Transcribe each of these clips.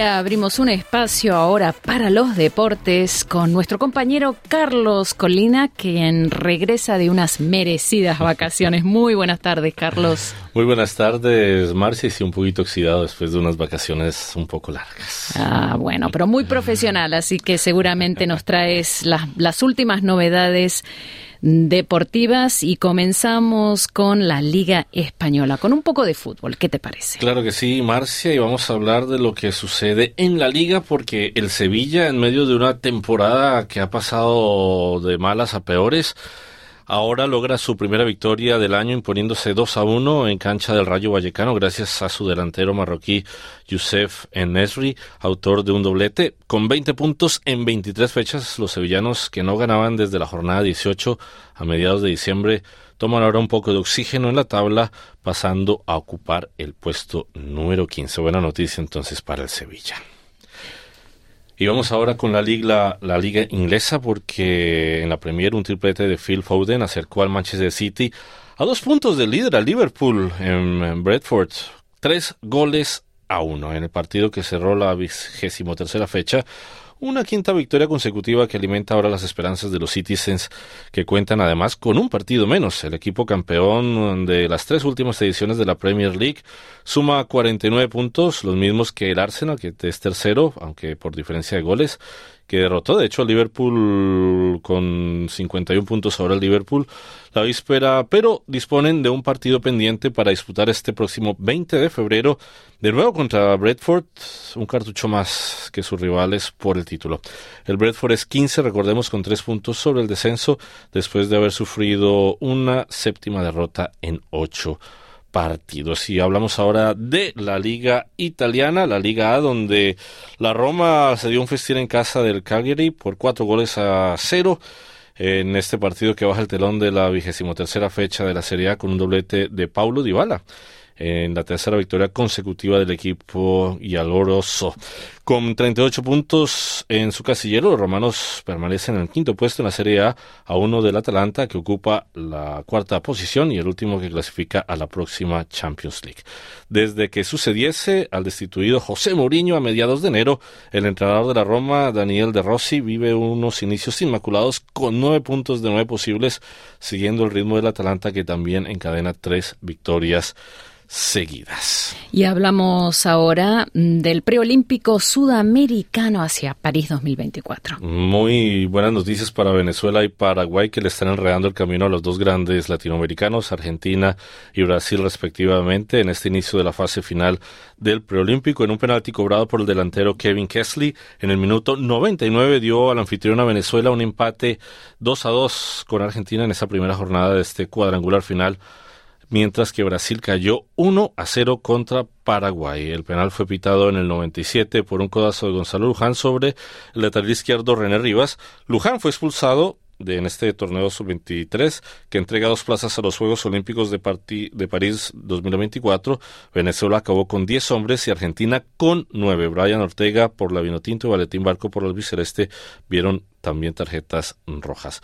Abrimos un espacio ahora para los deportes con nuestro compañero Carlos Colina, quien regresa de unas merecidas vacaciones. Muy buenas tardes, Carlos. Muy buenas tardes, Marcia, y un poquito oxidado después de unas vacaciones un poco largas. Ah, bueno, pero muy profesional, así que seguramente nos traes las, las últimas novedades deportivas y comenzamos con la Liga Española, con un poco de fútbol. ¿Qué te parece? Claro que sí, Marcia, y vamos a hablar de lo que sucede en la liga porque el Sevilla, en medio de una temporada que ha pasado de malas a peores, ahora logra su primera victoria del año imponiéndose 2 a 1 en cancha del Rayo Vallecano gracias a su delantero marroquí Youssef Enesri, autor de un doblete. Con 20 puntos en 23 fechas, los sevillanos que no ganaban desde la jornada 18 a mediados de diciembre toman ahora un poco de oxígeno en la tabla, pasando a ocupar el puesto número 15. Buena noticia entonces para el Sevilla. Y vamos ahora con la liga, la, liga inglesa porque en la Premier un triplete de Phil Foden acercó al Manchester City a dos puntos del líder, al Liverpool en Bradford. Tres goles a uno en el partido que cerró la vigésimo tercera fecha una quinta victoria consecutiva que alimenta ahora las esperanzas de los Citizens, que cuentan además con un partido menos. El equipo campeón de las tres últimas ediciones de la Premier League suma 49 puntos, los mismos que el Arsenal, que es tercero, aunque por diferencia de goles, que derrotó de hecho al Liverpool con 51 puntos ahora el Liverpool la víspera, pero disponen de un partido pendiente para disputar este próximo 20 de febrero de nuevo contra Bradford, un cartucho más que sus rivales por el título. El Bradford es 15, recordemos, con tres puntos sobre el descenso después de haber sufrido una séptima derrota en ocho partidos. Y hablamos ahora de la Liga Italiana, la Liga A, donde la Roma se dio un festín en casa del Cagliari por cuatro goles a cero en este partido que baja el telón de la vigésimo tercera fecha de la Serie A con un doblete de Paulo Dybala en la tercera victoria consecutiva del equipo Yaloroso. Con 38 puntos en su casillero, los romanos permanecen en el quinto puesto en la Serie A, a uno del Atalanta, que ocupa la cuarta posición y el último que clasifica a la próxima Champions League. Desde que sucediese al destituido José Mourinho a mediados de enero, el entrenador de la Roma, Daniel De Rossi, vive unos inicios inmaculados con nueve puntos de nueve posibles, siguiendo el ritmo del Atalanta, que también encadena tres victorias seguidas. Y hablamos ahora mm, del preolímpico sudamericano hacia París 2024. Muy buenas noticias para Venezuela y Paraguay que le están enredando el camino a los dos grandes latinoamericanos, Argentina y Brasil respectivamente, en este inicio de la fase final del preolímpico en un penalti cobrado por el delantero Kevin Kesley en el minuto 99 dio al anfitrión a Venezuela un empate 2 a 2 con Argentina en esa primera jornada de este cuadrangular final mientras que Brasil cayó 1 a 0 contra Paraguay. El penal fue pitado en el 97 por un codazo de Gonzalo Luján sobre el lateral izquierdo René Rivas. Luján fue expulsado de, en este torneo sub-23 que entrega dos plazas a los Juegos Olímpicos de, de París 2024. Venezuela acabó con 10 hombres y Argentina con 9. Brian Ortega por la Vinotinto y Valentín Barco por el Biceleste vieron también tarjetas rojas.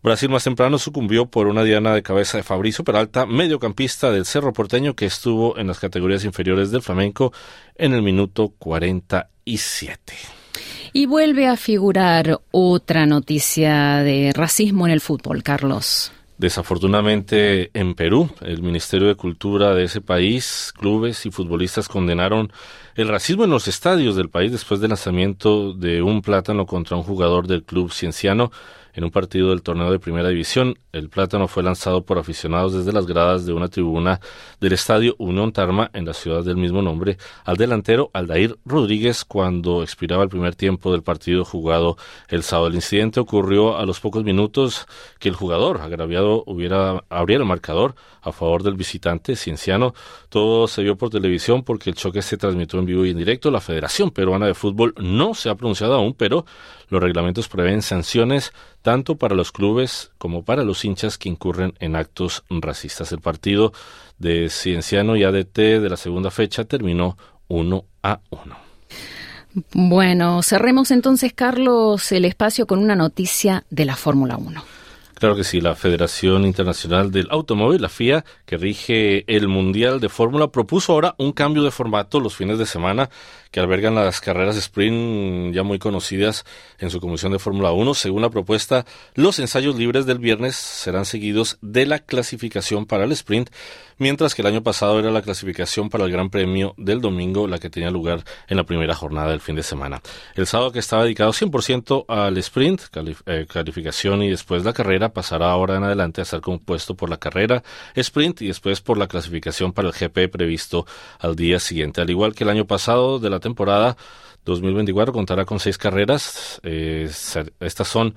Brasil más temprano sucumbió por una diana de cabeza de Fabrizio Peralta, mediocampista del Cerro Porteño que estuvo en las categorías inferiores del flamenco en el minuto 47. Y vuelve a figurar otra noticia de racismo en el fútbol, Carlos. Desafortunadamente en Perú, el Ministerio de Cultura de ese país, clubes y futbolistas condenaron el racismo en los estadios del país después del lanzamiento de un plátano contra un jugador del club cienciano en un partido del torneo de primera división. El plátano fue lanzado por aficionados desde las gradas de una tribuna del estadio Unión Tarma en la ciudad del mismo nombre al delantero Aldair Rodríguez cuando expiraba el primer tiempo del partido jugado el sábado. El incidente ocurrió a los pocos minutos que el jugador agraviado hubiera abriera el marcador a favor del visitante cienciano. Todo se vio por televisión porque el choque se transmitió en vivo y en directo. La Federación Peruana de Fútbol no se ha pronunciado aún, pero los reglamentos prevén sanciones tanto para los clubes como para los hinchas que incurren en actos racistas. El partido de Cienciano y ADT de la segunda fecha terminó 1 a 1. Bueno, cerremos entonces, Carlos, el espacio con una noticia de la Fórmula 1. Claro que sí, la Federación Internacional del Automóvil, la FIA, que rige el Mundial de Fórmula, propuso ahora un cambio de formato los fines de semana que albergan las carreras sprint ya muy conocidas en su comisión de Fórmula 1. Según la propuesta, los ensayos libres del viernes serán seguidos de la clasificación para el sprint, mientras que el año pasado era la clasificación para el Gran Premio del domingo la que tenía lugar en la primera jornada del fin de semana. El sábado que estaba dedicado 100% al sprint, eh, calificación y después la carrera, pasará ahora en adelante a ser compuesto por la carrera, sprint y después por la clasificación para el GP previsto al día siguiente. Al igual que el año pasado de la temporada 2024 contará con seis carreras. Eh, estas son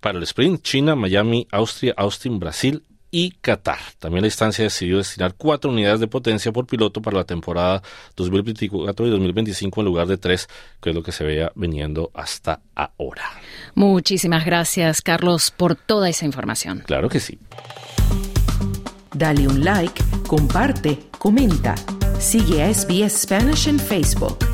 para el sprint China, Miami, Austria, Austin, Brasil y Qatar. También la instancia decidió destinar cuatro unidades de potencia por piloto para la temporada 2024 y 2025 en lugar de tres, que es lo que se veía viniendo hasta ahora. Muchísimas gracias, Carlos, por toda esa información. Claro que sí. Dale un like, comparte, comenta. Sigue a SBS Spanish en Facebook.